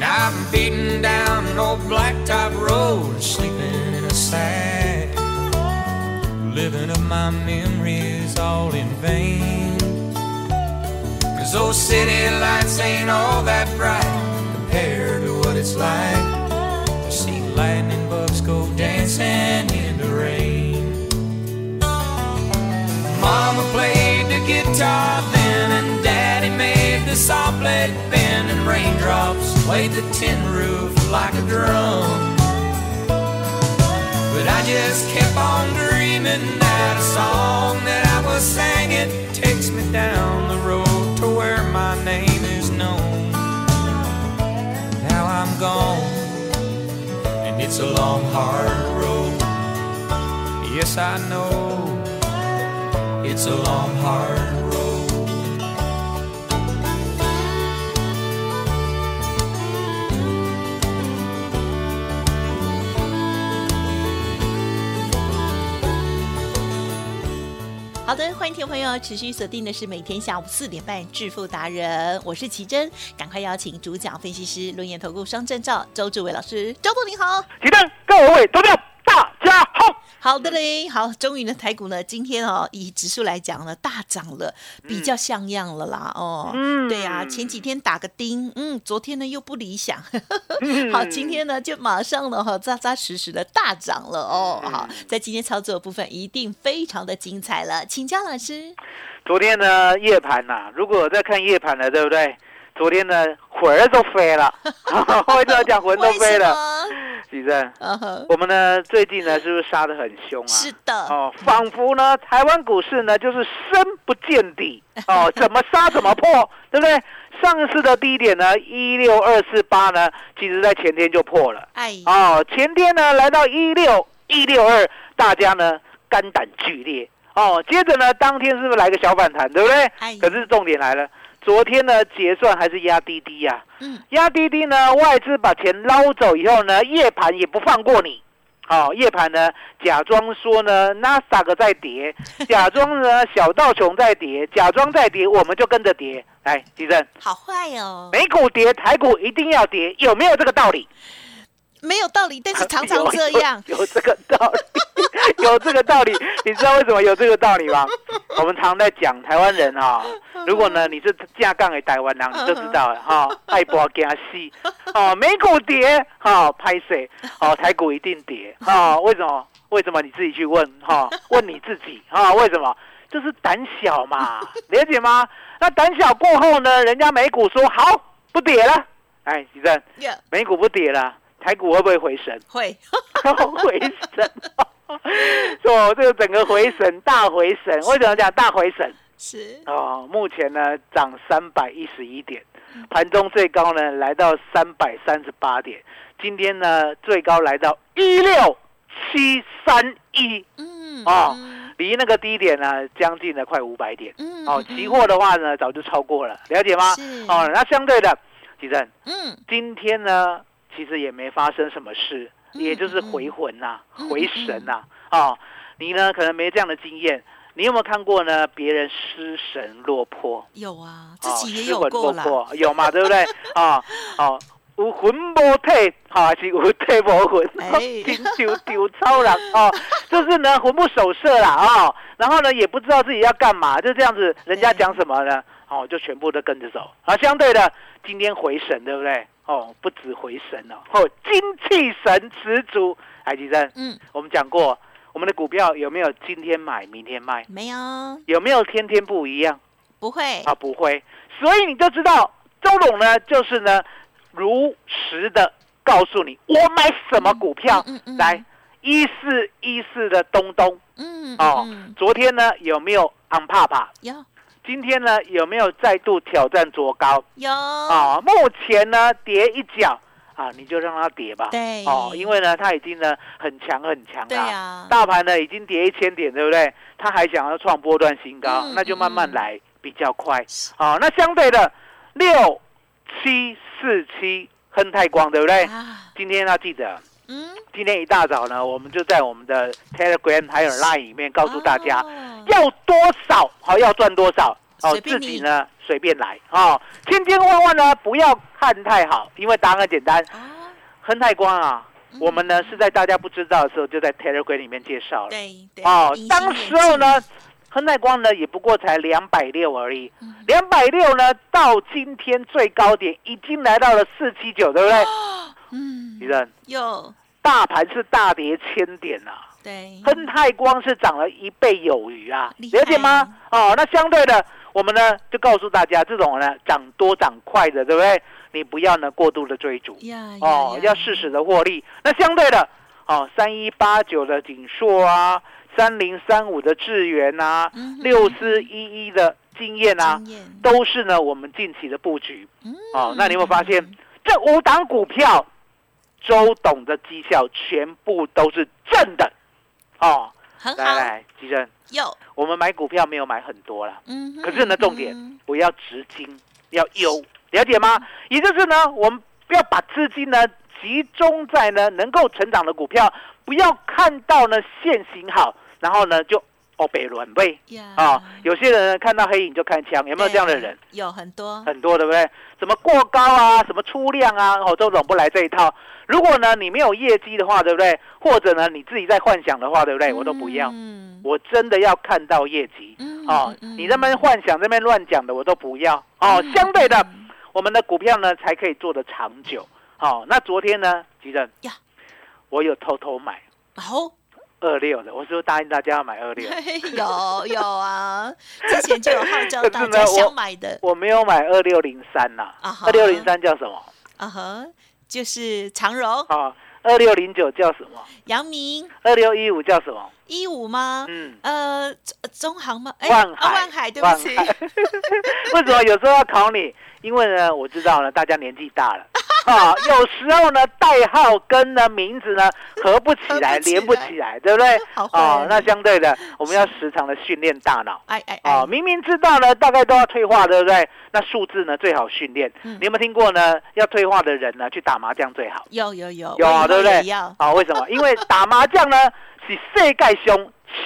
I'm beating down an old blacktop road, sleeping in a sack living up my memories all in vain. Cause those city lights ain't all that bright compared to what it's like to see lightning bugs go dancing in the rain. Mama played the guitar then, and Daddy made the saw blade bend, raindrops played the tin roof like a drum. But I just kept on dreaming that a song that I was singing takes me down the road to where my name is known. Now I'm gone, and it's a long, hard road. Yes, I know it's a long, hard 好的，欢迎听众朋友持续锁定的是每天下午四点半致富达人，我是奇珍，赶快邀请主讲分析师轮研投顾双证照周志伟老师，周总您好。奇珍，各位投票，大家好。的嘞，好，终于呢，台股呢今天哦，以指数来讲呢，大涨了，比较像样了啦，哦，嗯对呀、前几天打个钉，嗯，昨天呢又不理想，嗯 好，今天呢就马上了哈，扎扎实实的大涨了哦，嗯好，在今天操作的部分一定非常的精彩了，请教老师，昨天呢，夜盘呐、如果在看夜盘了，对不对？昨天呢，魂儿都飞了，为什么讲魂都飞了？么？许正，嗯哼，我们呢最近呢是不是杀得很凶啊？是的，哦，仿佛呢台湾股市呢就是深不见底 哦，怎么杀怎么破，对不对？上一次的低点呢一六二四八呢，其实在前天就破了。哎，哦，前天呢来到一六一六二，大家呢肝胆俱裂哦。接着呢，当天是不是来个小反弹，对不对？哎可是重点来了，昨天呢结算还是压低低呀、嗯，压低低呢，外资把钱捞走以后呢，夜盘也不放过你。哦，夜盘呢，假装说呢，纳斯达克在跌，假装呢小道琼在跌，假装在跌，我们就跟着跌。来，吉正，好坏哦，美股跌，台股一定要跌，有没有这个道理？没有道理，但是 常常这样，有有这个道理，有这个道理。你知道为什么有这个道理吗？我们常在讲台湾人哈、如果呢你是架杠给台湾人，你就知道了哈、爱博给他戏哦，美股跌哈，拍水哦，台股一定跌哈、为什么？为什么你自己去问哈、问你自己哈、为什么？就是胆小嘛，了解吗？那胆小过后呢，人家美股说好不跌了，哎，徐正，美股不跌了，台股会不会回升？会，回神，哦，这个整个回神大回神，为什么讲大回神？是，哦，目前呢涨三百一十一点，盘中最高呢来到三百三十八点，今天呢最高来到一六七三一，嗯，哦嗯，离那个低点呢将近了快五百点。嗯哦，期货的话呢早就超过了，了解吗？哦，那相对的，吉正，嗯，今天呢，其实也没发生什么事，嗯也就是回魂呐、嗯回神呐、哦，你呢可能没这样的经验，你有没有看过呢？别人失神落魄，有啊，自哦，己也失魂有过啦，落魄，有嘛？对不对？啊哦，有魂无体，哈、还是有体无魂，哎 金丢丢超人哦，就是呢魂不守舍啦哦，然后呢也不知道自己要干嘛，就这样子，人家讲什么呢？哦，就全部都跟着走。啊，相对的，今天回神，对不对？哦，不止回神哦，哦，精气神十足。海吉生，嗯，我们讲过，我们的股票有没有今天买明天卖？没有，有没有天天不一样？不会，啊，不会。所以你就知道周董呢，就是呢，如实的告诉你我买什么股票。嗯嗯嗯来，一四一四的东东嗯，哦嗯，昨天呢有没有昂帕帕？有今天呢有没有再度挑战卓高？有，啊，目前呢跌一脚啊，你就让它跌吧。对哦，因为呢它已经呢很强很强了。对呀，大盘呢已经跌一千点，对不对？它还想要创波段新高，嗯那就慢慢嗯来比较快。好、那相对的六七四七亨泰光，对不对？啊，今天要记得，嗯，今天一大早呢，我们就在我们的 Telegram 还有 Line 里面告诉大家，哦。要多少好要赚多少哦，自己呢随便来哦，千千万万呢不要看太好，因为答案很简单，啊，亨泰光啊，嗯。我们呢是在大家不知道的时候就在 Telegram 里面介绍了。对对，哦当时候呢镜，，亨泰光呢也不过才两百六而已。嗯，两百六呢到今天最高点已经来到了四七九，对不对？嗯。李，正，有。大盘是大跌千点啊，对，亨泰光是涨了一倍有余啊，了解吗？哦，那相对的，我们呢就告诉大家，这种呢涨多涨快的，对不对？你不要呢过度的追逐。呀哦，要适时的获利。那相对的，哦，三一八九的锦硕啊，三零三五的智源啊，六四一一的经验啊，都是呢我们近期的布局。嗯。哦，那你有没有发现这五档股票，周董的绩效全部都是正的？哦，很好，来来，吉珍，有，我们买股票没有买很多了，嗯，可是呢，重点嗯不要直金，要优，了解吗？也就是呢，我们不要把资金呢集中在呢能够成长的股票，不要看到呢现行好，然后呢就哦北乱背啊。有些人看到黑影就看枪，有没有这样的人？？有很多，很多，对不对？什么过高啊，什么出量啊，哦，周总不来这一套。如果呢你没有业绩的话，对不对？或者呢你自己在幻想的话，对不对？我都不要，嗯我真的要看到业绩。嗯哦，嗯你那边幻想、那边乱讲的，我都不要。哦，嗯相对的，嗯我们的股票呢才可以做得长久。好、那昨天呢，吉正呀，我有偷偷买好，二六的，我是不是答应大家要买二六？有有啊，之前就有号召 大家想买的我没有买二六零三呐啊，二六零三叫什么？啊哈，就是长荣、啊，二六零九叫什么？阳明二六一五叫什么？一五吗？嗯，呃，中中航吗？哎，万海啊万海，对不起，为什么有时候要考你？因为呢，我知道呢，大家年纪大了啊，有时候呢，代号跟呢名字呢合不起来，连不起来，对不对？哦，那相对的，我们要时常的训练大脑。哎哎哎哦，，明明知道呢，大概都要退化，对不对？那数字呢最好训练。嗯你有没有听过呢？要退化的人呢，去打麻将最好。有有有，有对不对？啊，为什么？因为打麻将呢是世界上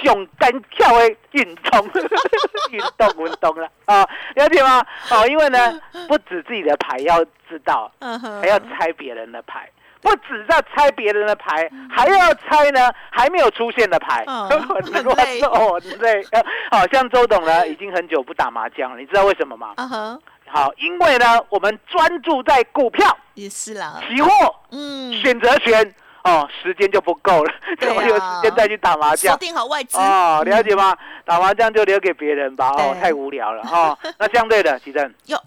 上单跳的运动，运动运动了啊，了解吗？哦，因为呢，不止自己的牌要知道，嗯哼，还要猜别人的牌。不止要猜别人的牌，还要猜呢还没有出现的牌。很累哦，很累。呃好像周董呢，已经很久不打麻将了，你知道为什么吗？啊哈，好，因为呢，我们专注在股票、也是啦，期货、嗯，选择权哦，时间就不够了，对啊我有时间再去打麻锁将。定好外资哦，了解嗯吗？打麻将就留给别人吧，哦，太无聊了哦。那相对的，奇正，哟，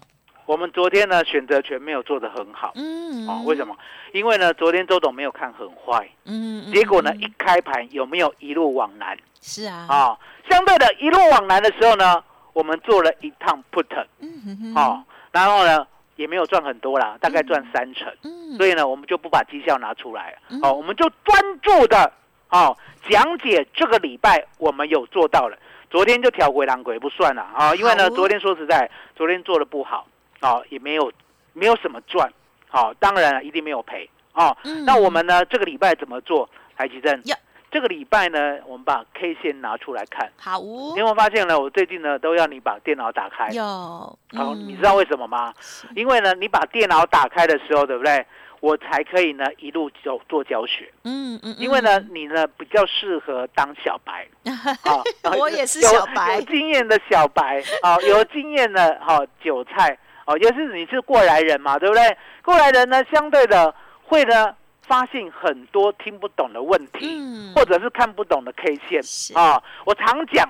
我们昨天呢选择权没有做得很好，嗯，哦，为什么？因为呢，昨天周董没有看很坏，嗯？嗯，结果呢嗯一开盘有没有一路往南是啊，啊？相对的，一路往南的时候呢，我们做了一趟 put，嗯哼哼，哦，然后呢也没有赚很多啦，大概赚三成。嗯，所以呢，我们就不把绩效拿出来好，哦，我们就专注的哦讲解这个礼拜我们有做到了。昨天就调回狼鬼不算了啊、因为呢，哦昨天说实在，昨天做的不好，哦，也没有没有什么赚，哦，当然了，一定没有赔哦。嗯那我们呢，这个礼拜怎么做？台积电呀，这个礼拜呢，我们把 K 线拿出来看。好你有没有发现呢？我最近呢都要你把电脑打开。有，好，嗯你知道为什么吗？因为呢，你把电脑打开的时候，对不对？我才可以呢一路走做教学。嗯嗯，因为呢，你呢比较适合当小白 啊，我也是小白有经验的小白啊，有经验的 哈韭菜哦，也是你是过来人嘛，对不对？过来人呢，相对的会呢发现很多听不懂的问题，嗯或者是看不懂的 K 线啊。我常讲，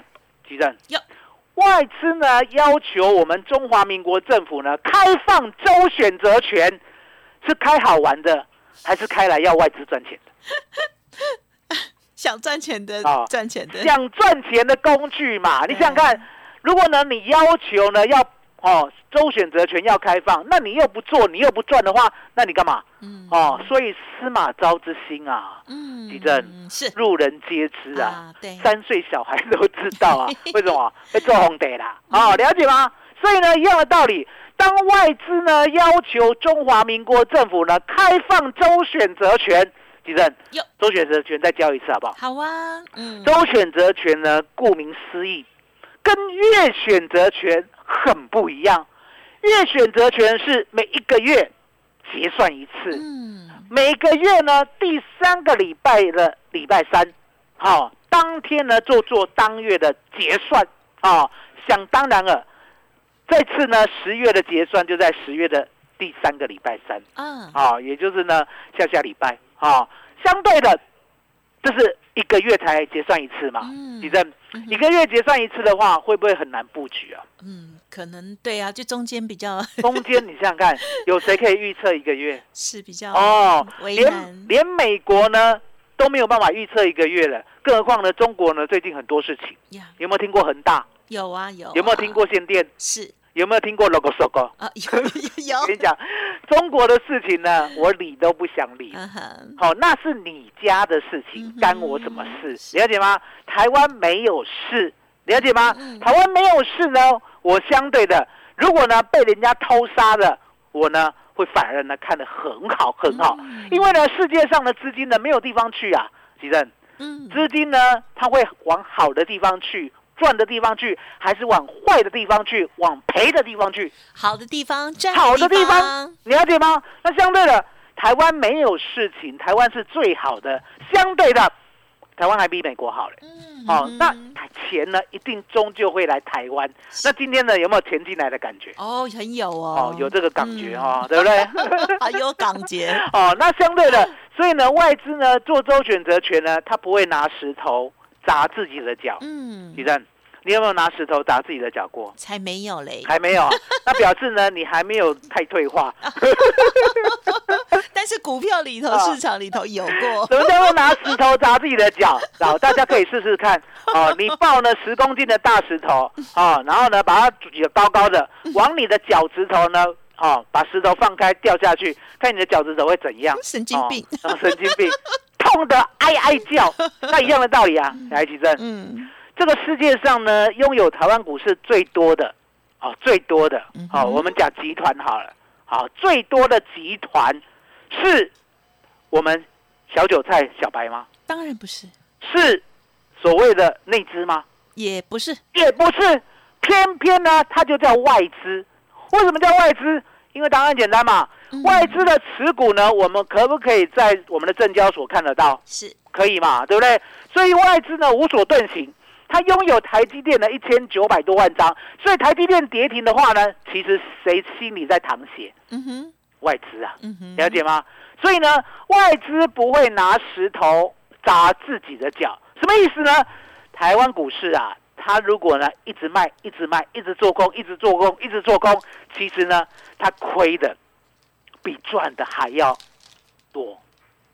吉正哟，外资呢要求我们中华民国政府呢开放周选择权，是开好玩的，还是开来要外资赚钱的？想赚钱的哦赚钱的，想赚钱的工具嘛。你想想看，如果呢你要求呢要哦周选择权要开放，那你又不做，你又不赚的话，那你干嘛？嗯哦，所以司马昭之心啊，嗯地震是路人皆知啊。啊，对，三岁小孩都知道啊，为什么会做红得啦？哦，了解吗？所以呢，一样的道理，当外资呢要求中华民国政府呢开放周选择权，地震有周选择权再教一次好不好？好啊，嗯，周选择权呢，顾名思义，跟月选择权很不一样。月选择权是每一个月结算一次，嗯，每个月呢第三个礼拜的礼拜三，好、当天呢就做当月的结算啊、想当然了，这次呢十月的结算就在十月的第三个礼拜三。啊，啊，也就是呢下下礼拜啊，相对的，这是一个月才结算一次嘛。嗯地震嗯一个月结算一次的话，会不会很难布局啊？嗯，可能对啊，就中间比较 中间你想想看，有谁可以预测一个月？是比较哦，连连美国呢都没有办法预测一个月了，更何况呢中国呢最近很多事情，有没有听过恒大？有啊有啊，有没有听过限电？是有没有听过 logo logo？啊，有有有，我跟你讲，中国的事情呢，我理都不想理。好、那是你家的事情干我什么事？是了解吗？台湾没有事，了解吗？嗯台湾没有事呢，我相对的，如果呢被人家偷杀了，我呢会反而呢看得很好很好，嗯因为呢世界上的资金呢没有地方去啊，吉正，嗯，资金呢它会往好的地方去。赚的地方去，还是往坏的地方去，往赔的地方去？好的地方，占好的地方方，，你了解吗？那相对的，台湾没有事情，台湾是最好的。相对的，台湾还比美国好嘞。嗯，哦，那嗯钱呢，一定终究会来台湾。那今天呢，有没有钱进来的感觉？哦，很有哦哦，，有这个感觉嗯哦，对不对？好 有感觉，哦，那相对的，所以呢，外资呢做周选择权呢，他不会拿石头砸自己的脚。嗯李，正，你有没有拿石头砸自己的脚过？才没有嘞，还没有啊，那表示呢，你还没有太退化。但是股票里头、啊市场里头有过，什么叫做拿石头砸自己的脚？好，大家可以试试看。哦，你抱呢十公斤的大石头，哦，然后呢把它举得高高的，往你的脚趾头呢，哦，把石头放开掉下去，看你的脚趾头会怎样？神经病，神经病，痛得哀哀叫。那一样的道理啊，来，奇珍，嗯，这个世界上呢，拥有台湾股市最多的，哦，最多的好、我们讲集团好了，好，最多的集团是我们小韭菜小白吗？当然不是，是所谓的内资吗？也不是，也不是，偏偏呢，它就叫外资。为什么叫外资？因为答案简单嘛，嗯外资的持股呢，我们可不可以在我们的证交所看得到？是，可以嘛，对不对？所以外资呢无所遁形，它拥有台积电的一千九百多万张，所以台积电跌停的话呢，其实谁心里在淌血？嗯哼，外资啊，嗯哼，了解吗？所以呢，外资不会拿石头砸自己的脚，什么意思呢？台湾股市啊，它如果呢一直卖，一直卖，一直做空，一直做空，一直做空，其实呢，它亏的比赚的还要多，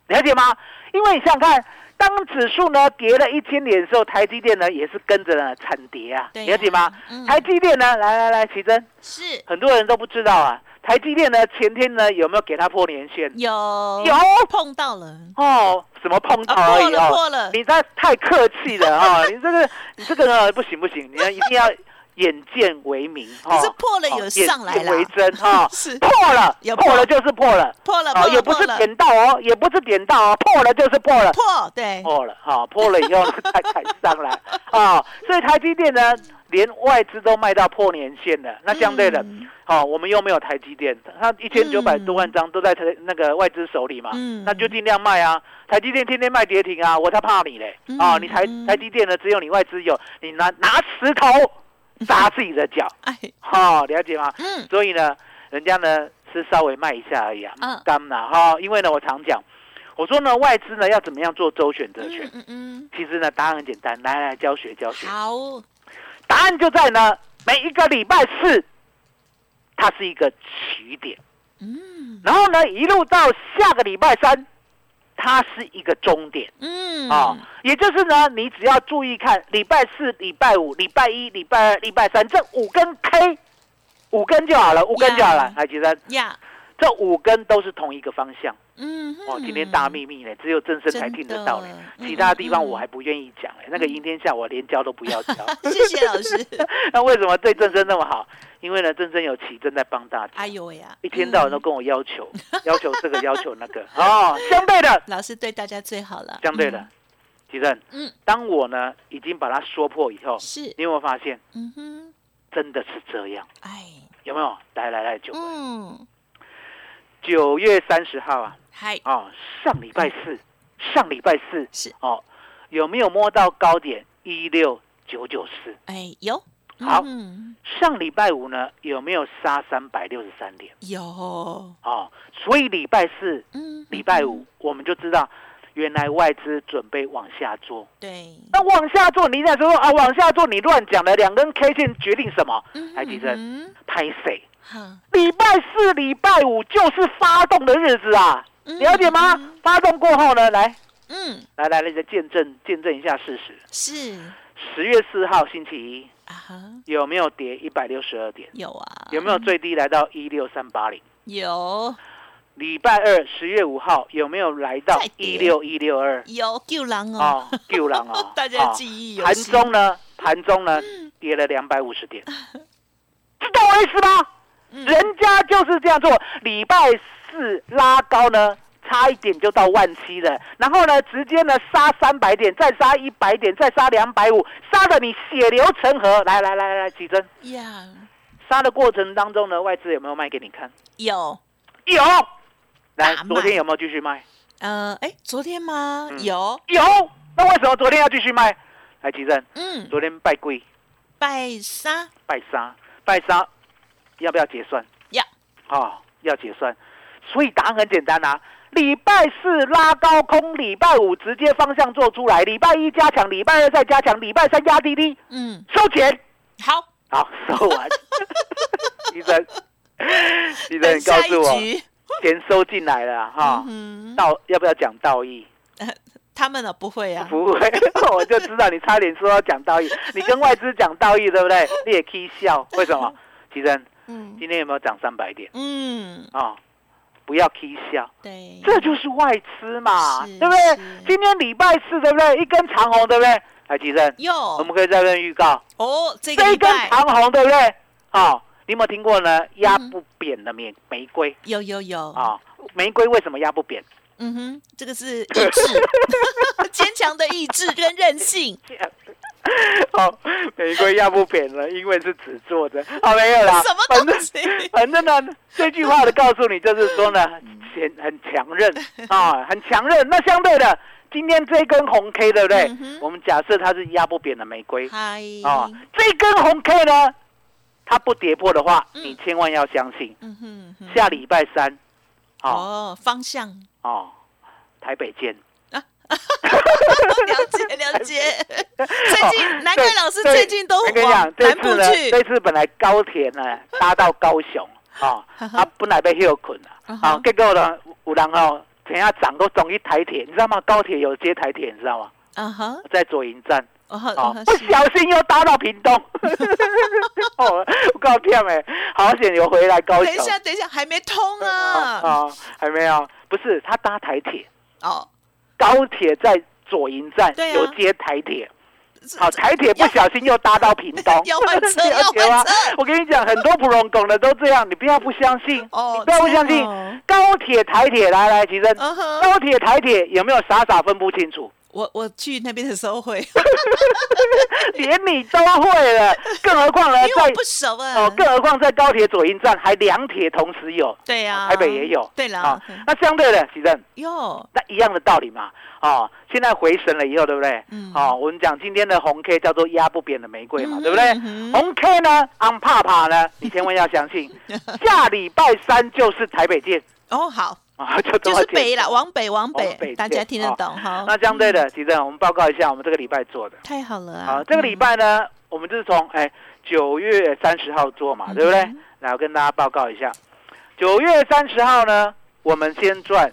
了解吗？因为你想想看，当指数呢跌了一千点的时候，台积电呢也是跟着呢惨跌啊，了解吗？嗯台积电呢，来来来，奇珍，是很多人都不知道啊，台积电呢前天呢有没有给它破年线？有有碰到了，哦，什么碰到啊，破了而已哦。破了，你这太客气了啊、你这个你这个呢不行不行，你要一定要眼见为明哦。可是破了有哦上来了为真哈、是破了，破破了就是破了，破了，哦，也不是点到哦，也不是点到哦，破了就是破了。破，对，破了，哈、破了以后呢才才上来 啊、所以台积电呢，连外资都卖到破年线了。那相对的，嗯好、我们又没有台积电，它一千九百多万张都在台那个外资手里嘛，嗯那就尽量卖啊。台积电天天卖跌停啊，我才怕你嘞！嗯啊，你台嗯台积电呢，只有你外资有，你拿拿石头 砸自己的脚，哎，哈、了解吗？嗯，所以呢，人家呢是稍微卖一下而已啊，嗯干嘛哈？因为呢，我常讲，我说呢，外资呢要怎么样做周选择权？嗯嗯其实呢，答案很简单，来来教学教学嗯，。好，答案就在呢，每一个礼拜四，它是一个起点，嗯然后呢，一路到下个礼拜三，它是一个终点嗯啊、也就是呢，你只要注意看礼拜四、礼拜五、礼拜一、礼拜二、礼拜三这五根 K，五根就好了，五根就好了呀。来，其实呀，这五根都是同一个方向。嗯哦，今天大秘密呢，只有正生才听得到呢其他地方嗯我还不愿意讲哎。那个赢天下我连教都不要教。谢谢老师。那为什么对正生那么好？因为呢，正生有奇正在帮大家，哎呦喂呀，一天到晚都跟我要求，要求这个要求那个。哦，相对的，老师对大家最好了。相对的，奇正，嗯，当我呢已经把它说破以后，是，你有没有发现嗯哼，真的是这样？哎，有没有？来来来，九嗯，九月三十号啊，嗨，哦，上礼拜四，上礼拜四是，哦，有没有摸到高点一六九九四？哎，有，好嗯。上礼拜五呢，有没有杀三百六十三点？有，哦，所以礼拜四、嗯，礼拜五我们就知道，原来外资准备往下做。对，那往下做，你在说啊，往下做，你乱讲了。两根 K 线决定什么？嗯台积电嗯拍谁？哈，礼拜四、礼拜五就是发动的日子啊，嗯了解吗？发动过后呢，来嗯，来来来，再见证见证一下事实。是十月四号星期一啊哈，有没有跌一百六十二点？有啊，有没有最低来到一六三八零？有礼拜二十月五号有没有来到一六一六二？有救狼哦，哦，救人哦 大家哦记忆犹盘中呢，盘中呢跌了两百五十点，知道我意思吗？嗯人家就是这样做，礼拜四拉高呢，差一点就到万七了，然后呢，直接呢杀三百点，再杀一百点，再杀两百五，杀的你血流成河。来来来来来，起身。呀，杀的过程当中呢，外资有没有卖给你看？有，有。来昨天有没有继续卖？呃，哎，昨天吗？嗯有，有。那为什么昨天要继续卖？来，起身。嗯，昨天拜贵。拜沙拜杀，拜杀，要不要结算？要，哦，要结算。所以答案很简单啊，礼拜四拉高空，礼拜五直接方向做出来，礼拜一加强，礼拜二再加强，礼拜三压低低，嗯，收钱。好，好，收完。医生，医生，你告诉我，钱收进来了哈。嗯，道要不要讲道义？他们呢不会啊，不会，我就知道你差点说要讲道义。你跟外资讲道义，对不对？你也可以笑，为什么？其实嗯今天有没有涨三百点嗯，啊、不要 k 笑，对，这就是外资嘛，是对不对？今天礼拜四，对不对？一根长红，对不对？来，吉生，有我们可以再跟预告，哦，这这一根长红，对不对？啊、你有没有听过呢？压不扁的玫玫瑰有有有，啊、玫瑰为什么压不扁？嗯哼，这个是意志，坚强的意志跟韧性，哦，玫瑰压不扁了，因为是纸做的。哦，没有啦，什么东西？反正呢，这句话的告诉你就是说呢，很很强韧啊，很强韧。那相对的，今天这根红 K 对不对？嗯我们假设它是压不扁的玫瑰嗨，啊，这根红 K 呢，它不跌破的话，嗯。你千万要相信，嗯哼哼，下礼拜三，哦。哦，方向。哦，台北见。了解 了解。最近难怪老师最近都往，这南部次呢，去。这，次本来高铁呢搭到高雄，啊，啊本来被休困了，嗯啊哼，结果呢有人哦，等下涨都总一台铁，你知道吗？高铁有接台铁，你知道吗？啊哈，在左营站，哦不小心又搭到屏东，哦，我告骗哎，好险有回来高雄。等一，下等一下还没通啊。啊，啊，还没有，不是他搭台铁，哦，高铁在左营站有接台铁。好，台铁不小心又搭到屏东，要换车？我跟你讲，很多普通拱的都这样，你不要不相信，哦你不要不相信哦。高铁、台铁，来来，其实高铁、台铁有没有傻傻分不清楚？我我去那边的时候会，连你都会了，更何况呢，在因为我不熟啊。哦，更何况在高铁左营站还两铁同时有，对呀，台北也有。对啦啊，那相对的，其实哟，那一样的道理嘛。哦，现在回神了以后，对不对？嗯哦，我们讲今天的红 K 叫做压不扁的玫瑰嘛，嗯对不对？嗯红 K 呢，昂怕怕呢，你千万要相信，下礼拜三就是台北见哦好，啊，就就是北了，往北往北，往北大家听得懂哈。那相对的，嗯。其实我们报告一下，我们这个礼拜做的。太好了好，啊，这个礼拜呢，我们就是从哎九月三十号做嘛，对不对？嗯？来，我跟大家报告一下，九月三十号呢，我们先赚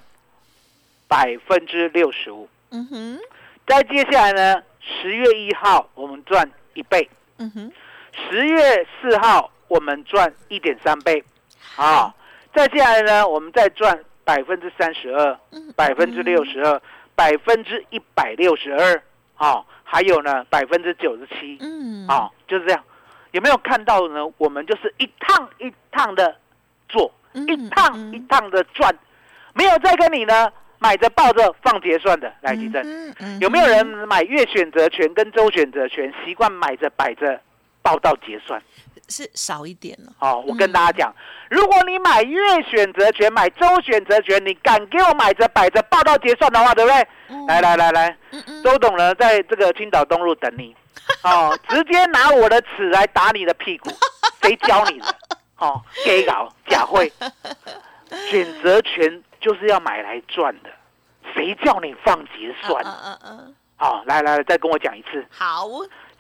百分之六十五，嗯哼，再接下来呢，十月一号我们赚一倍，嗯哼，十月四号我们赚一点三倍，啊，再接下来呢，我们再赚百分之三十二，嗯百分之六，十二，百分之一百六十二，啊，还有呢百分之九十七，嗯，啊，就是这样。有没有看到呢？我们就是一趟一趟的做，嗯一趟嗯一趟的赚，没有再跟你呢买着抱着放结算的。来，吉正，有没有人买月选择权跟周选择权，习惯买着摆着报到结算？是少一点了？哦，我跟大家讲，如果你买月选择权、买周选择权，你敢给我买着摆着报到结算的话，对不对？嗯来来来来，周董呢，在这个青岛东路等你，哦，直接拿我的尺来打你的屁股，谁教你的？哦，给搞假会，选择权就是要买来赚的，谁叫你放结算？嗯嗯嗯，哦，来来来，再跟我讲一次，好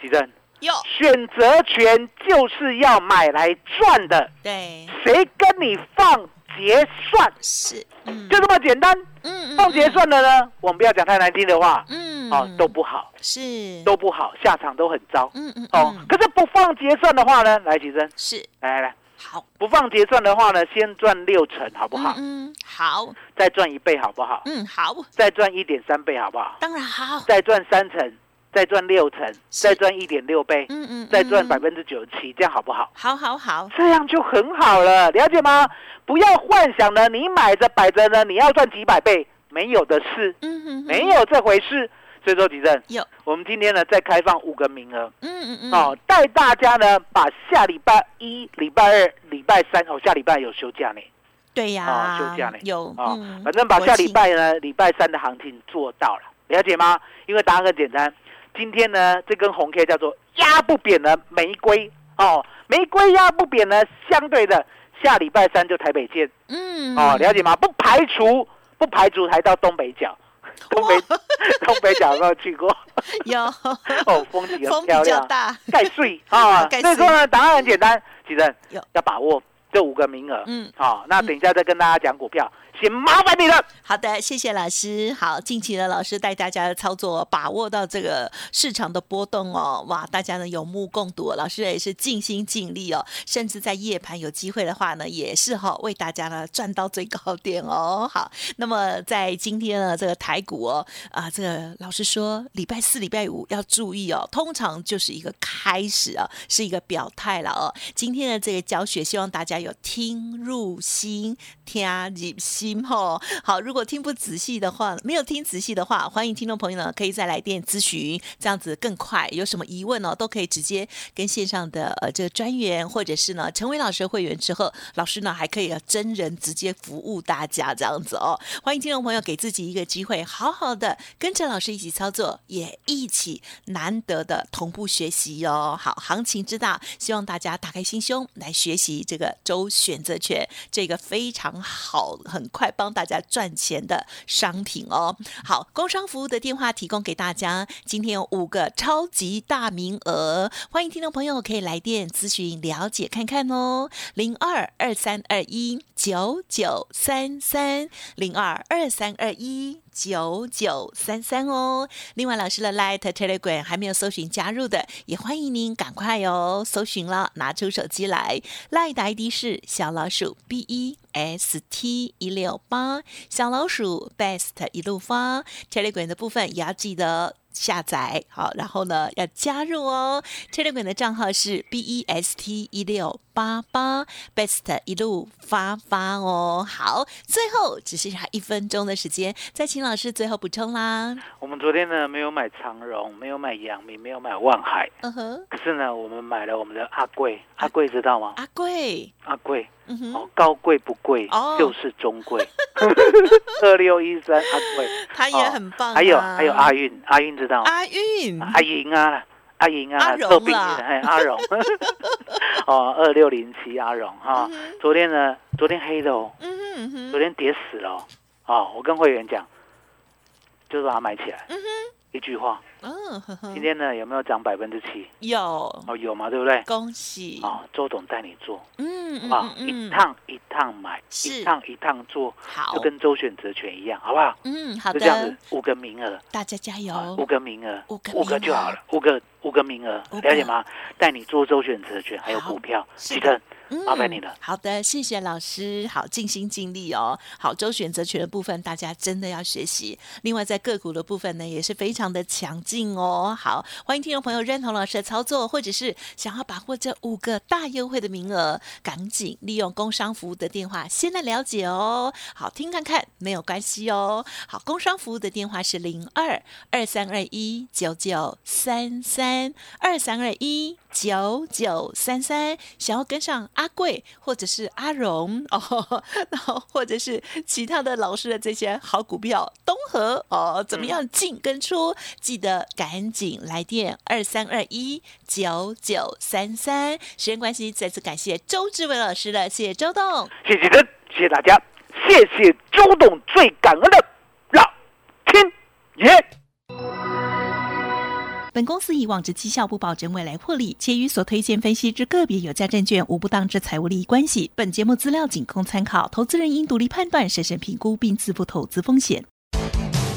吉正，哟，选择权就是要买来赚的，对，谁跟你放结算？是，嗯，就这么简单。嗯嗯放结，算的呢，我们不要讲太难听的话，嗯，哦，都不好，是，都不好，下场都很糟。嗯嗯哦，嗯可是不放结算的话呢，来，起身，是。来来来，好，不放结算的话呢，先赚六成好不好？嗯，嗯好，再赚一倍好不好？嗯好，再赚一点三倍好不好？当然好，再赚三成，再赚六成，再赚一点六倍，嗯嗯，再赚嗯百分之九十七，这样好不好？好好好，这样就很好了，了解吗？不要幻想呢，你买着摆着呢，你要赚几百倍，没有的事，嗯哼，没，有这回事。所以说，吉正，有，我们今天呢再开放五个名额，嗯嗯嗯，哦，带大家呢把下礼拜一、礼拜二、礼拜三，哦，下礼拜有休假呢，对呀，哦休假呢有，哦，嗯反正把下礼，拜呢礼拜三的行情做到了，了解吗？因为答案很简单，今天呢这根红 K 叫做压不扁的玫瑰哦，玫瑰压不扁呢，相对的下礼拜三就台北见嗯，哦，了解吗？不排除不排除还到东北角，东北东北角有没有去过？有，哦，风景很漂亮，大，盖税啊。盖所以说呢，答案很简单，其实要把握这五个名额。嗯。好，那等一下再跟大家讲股票，先麻烦你了。好的，谢谢老师。好，近期呢，老师带大家的操作，把握到这个市场的波动哦，哇，大家呢有目共睹，老师也是尽心尽力哦，甚至在夜盘有机会的话呢，也是哈、为大家呢赚到最高点哦。好，那么在今天呢，这个台股哦，啊，这个老师说礼拜四、礼拜五要注意哦，通常就是一个开始啊，是一个表态了哦。今天的这个教学，希望大家有听入心、听入心哦。好，如果听不仔细的话，没有听仔细的话，欢迎听众朋友呢可以再来电咨询，这样子更快。有什么疑问呢，都可以直接跟线上的呃这个专员，或者是呢成为老师的会员之后，老师呢还可以呃真人直接服务大家这样子哦。欢迎听众朋友给自己一个机会，好好的跟着老师一起操作，也一起难得的同步学习哦。好，行情之大，希望大家打开心胸来学习这个周选择权，这个非常好，很快帮大家赚钱的商品哦。好，工商服务的电话提供给大家，今天有五个超级大名额，欢迎听众朋友可以来电咨询了解看看哦，零二二三二一九九三三零二二三二一。九九三三哦。另外，老师的 Light Telegram 还没有搜寻加入的，也欢迎您赶快哦，搜寻了，拿出手机来。Light 的 ID 是小老鼠 B E S T 一六八，小老鼠 Best 一路发。Telegram 的部分也要记得。下载好，然后呢要加入哦。Telegram 的账号是 B E S T 一六八八，Best 一路发发哦。好，最后只剩下一分钟的时间，再请老师最后补充啦。我们昨天呢没有买长荣，没有买阳明，没有买万海，嗯哼，可是呢我们买了我们的阿贵，阿贵知道吗？阿贵，阿贵嗯，哦，高贵不贵，哦。就是中贵。二六一三阿贵，他也很棒、啊。还有还有阿运，阿运知道吗？阿运，阿莹啊，阿莹啊，阿荣做病啦人，哎，阿荣，哦，二六零七阿荣哈。嗯，昨天呢，昨天黑的哦，嗯哼嗯哼，昨天跌死了哦，哦，我跟会员讲，就是把它买起来。嗯一句话，嗯，呵呵。今天呢有没有涨百分之七？有，哦，有嘛，对不对？恭喜，哦，周董带你做。嗯嗯啊，嗯一趟一趟买，一趟一趟做，好。就，跟周选择权一样，好不好？嗯，好就这样子的，，五个名额，大家加啊油五，个名额，五个五个就好了，五个五个名额，了解吗？带你做周选择权，还有股票，是的。记得嗯。麻烦你了。好的，谢谢老师，好尽心尽力哦。好，周选择权的部分，大家真的要学习。另外，在个股的部分呢，也是非常的强劲哦。好，欢迎听众朋友认同老师的操作，或者是想要把握这五个大优惠的名额，赶紧利用工商服务的电话先来了解哦。好，听看看没有关系哦。好，工商服务的电话是零二二三二一九九三三二三二一九九三三，想要跟上阿贵或者是阿荣 哦，然后或者是其他的老师的这些好股票，东和哦，怎么样进跟出？记得赶紧来电二三二一九九三三。时间关系，再次感谢周志伟老师了，谢谢周董。谢谢真，谢谢大家，谢谢周董，最感恩的老天爷。本公司以往之绩效不保证未来获利，且与所推荐分析之个别有价证券无不当之财务利益关系。本节目资料仅供参考，投资人应独立判断、审慎评估并自负投资风险。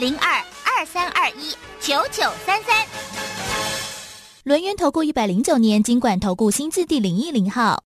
零二二三二一九九三三。轮源投顾一百零九年经管投顾新字第零一零号。